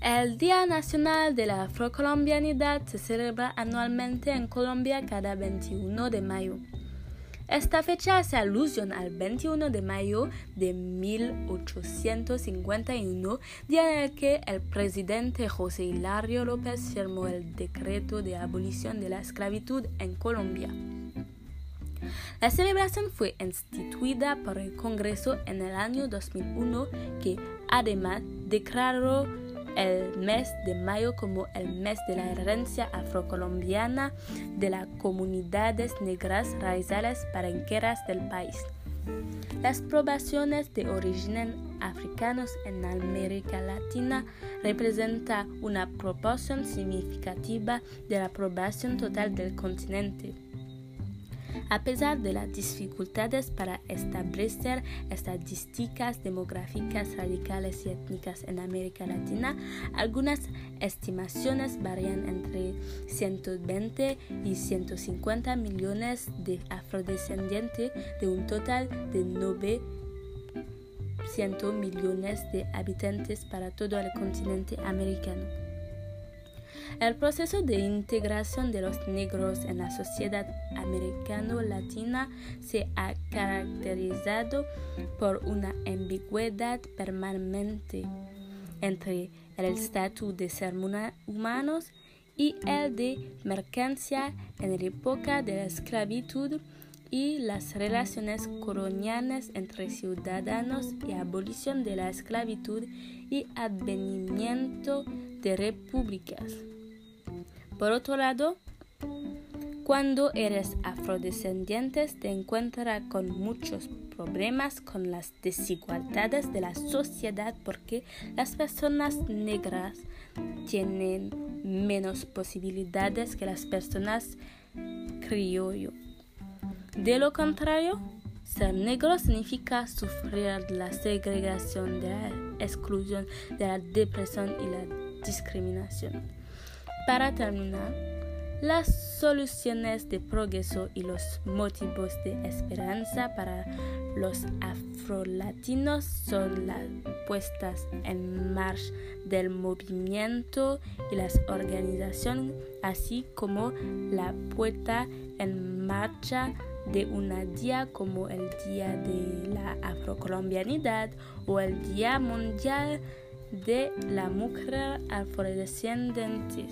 El Día Nacional de la Afrocolombianidad se celebra anualmente en Colombia cada 21 de mayo. Esta fecha hace alusión al 21 de mayo de 1851, día en el que el presidente José Hilario López firmó el decreto de abolición de la esclavitud en Colombia. La celebración fue instituida por el Congreso en el año 2001, que además declaró el mes de mayo como el mes de la herencia afrocolombiana de las comunidades negras raizales parenqueras del país. Las poblaciones de origen africanos en América Latina representan una proporción significativa de la población total del continente. A pesar de las dificultades para establecer estadísticas demográficas radicales y étnicas en América Latina, algunas estimaciones varían entre 120 y 150 millones de afrodescendientes de un total de 900 millones de habitantes para todo el continente americano. El proceso de integración de los negros en la sociedad americano-latina se ha caracterizado por una ambigüedad permanente entre el estatus de ser humanos y el de mercancía en la época de la esclavitud y las relaciones coloniales entre ciudadanos y abolición de la esclavitud y advenimiento de repúblicas. Por otro lado, cuando eres afrodescendiente te encuentras con muchos problemas con las desigualdades de la sociedad porque las personas negras tienen menos posibilidades que las personas criollo. De lo contrario, ser negro significa sufrir la segregación, de la exclusión, de la depresión y la discriminación. Para terminar, las soluciones de progreso y los motivos de esperanza para los afrolatinos son las puestas en marcha del movimiento y las organizaciones, así como la puesta en marcha de un día como el Día de la Afrocolombianidad o el Día Mundial de la Mujer Afrodescendiente.